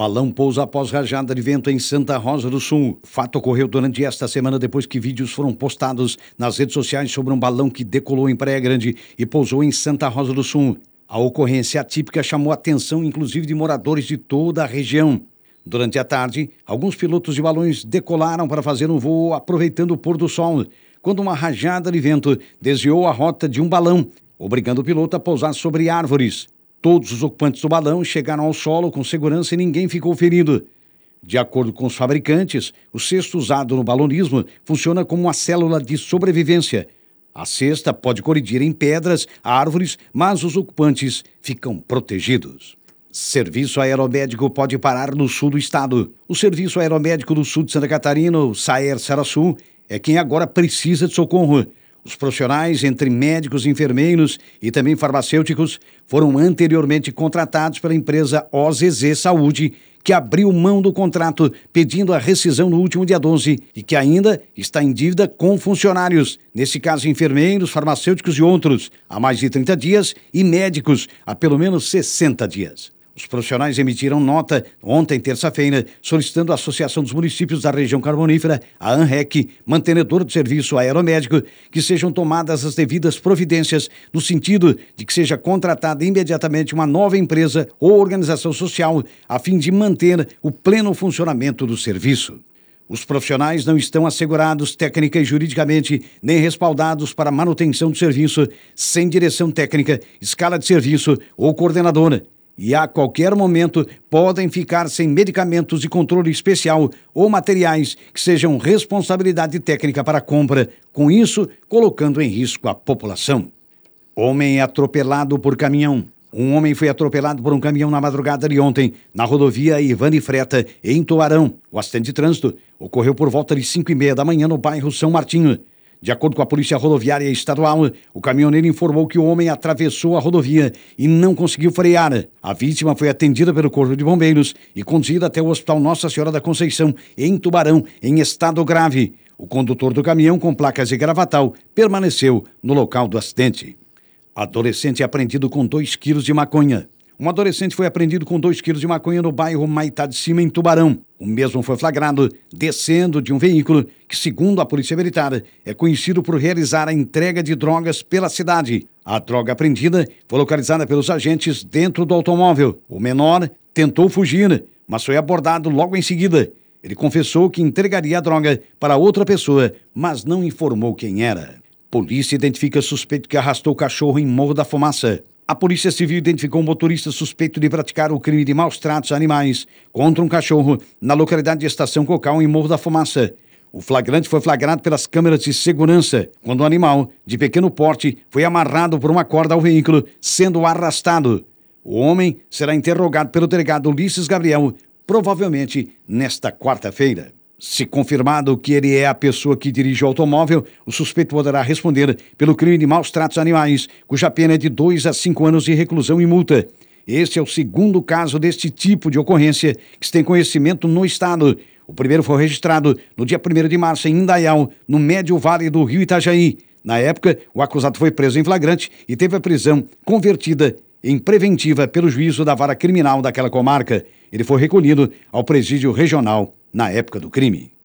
Balão pousa após rajada de vento em Santa Rosa do Sul. Fato ocorreu durante esta semana depois que vídeos foram postados nas redes sociais sobre um balão que decolou em Praia Grande e pousou em Santa Rosa do Sul. A ocorrência atípica chamou a atenção inclusive de moradores de toda a região. Durante a tarde, alguns pilotos de balões decolaram para fazer um voo aproveitando o pôr do sol, quando uma rajada de vento desviou a rota de um balão, obrigando o piloto a pousar sobre árvores. Todos os ocupantes do balão chegaram ao solo com segurança e ninguém ficou ferido. De acordo com os fabricantes, o cesto usado no balonismo funciona como uma célula de sobrevivência. A cesta pode colidir em pedras, árvores, mas os ocupantes ficam protegidos. Serviço aeromédico pode parar no sul do estado. O Serviço Aeromédico do Sul de Santa Catarina, o SAER Sarasul, é quem agora precisa de socorro. Os profissionais, entre médicos, enfermeiros e também farmacêuticos, foram anteriormente contratados pela empresa OZZ Saúde, que abriu mão do contrato pedindo a rescisão no último dia 12 e que ainda está em dívida com funcionários, nesse caso enfermeiros, farmacêuticos e outros, há mais de 30 dias e médicos há pelo menos 60 dias. Os profissionais emitiram nota ontem, terça-feira, solicitando à Associação dos Municípios da Região Carbonífera, a ANREC, mantenedor do serviço aeromédico, que sejam tomadas as devidas providências no sentido de que seja contratada imediatamente uma nova empresa ou organização social a fim de manter o pleno funcionamento do serviço. Os profissionais não estão assegurados técnica e juridicamente, nem respaldados para manutenção do serviço, sem direção técnica, escala de serviço ou coordenadora e a qualquer momento podem ficar sem medicamentos de controle especial ou materiais que sejam responsabilidade técnica para compra, com isso colocando em risco a população. Homem é atropelado por caminhão. Um homem foi atropelado por um caminhão na madrugada de ontem, na rodovia Ivane Freta, em Toarão. O acidente de trânsito ocorreu por volta de 5 e meia da manhã no bairro São Martinho. De acordo com a Polícia Rodoviária Estadual, o caminhoneiro informou que o homem atravessou a rodovia e não conseguiu frear. A vítima foi atendida pelo Corpo de Bombeiros e conduzida até o Hospital Nossa Senhora da Conceição, em Tubarão, em estado grave. O condutor do caminhão, com placas de gravatal, permaneceu no local do acidente. Adolescente apreendido com 2 quilos de maconha. Um adolescente foi apreendido com 2 quilos de maconha no bairro Maitá de Cima, em Tubarão. O mesmo foi flagrado descendo de um veículo que, segundo a Polícia Militar, é conhecido por realizar a entrega de drogas pela cidade. A droga apreendida foi localizada pelos agentes dentro do automóvel. O menor tentou fugir, mas foi abordado logo em seguida. Ele confessou que entregaria a droga para outra pessoa, mas não informou quem era. Polícia identifica suspeito que arrastou o cachorro em Morro da Fumaça. A Polícia Civil identificou um motorista suspeito de praticar o crime de maus tratos a animais contra um cachorro na localidade de Estação Cocal, em Morro da Fumaça. O flagrante foi flagrado pelas câmeras de segurança, quando o animal, de pequeno porte, foi amarrado por uma corda ao veículo, sendo arrastado. O homem será interrogado pelo delegado Ulisses Gabriel, provavelmente nesta quarta-feira. Se confirmado que ele é a pessoa que dirige o automóvel, o suspeito poderá responder pelo crime de maus tratos animais, cuja pena é de dois a cinco anos de reclusão e multa. Este é o segundo caso deste tipo de ocorrência que se tem conhecimento no Estado. O primeiro foi registrado no dia 1 de março em Indaial, no médio vale do rio Itajaí. Na época, o acusado foi preso em flagrante e teve a prisão convertida em preventiva pelo juízo da vara criminal daquela comarca. Ele foi recolhido ao presídio regional na época do crime.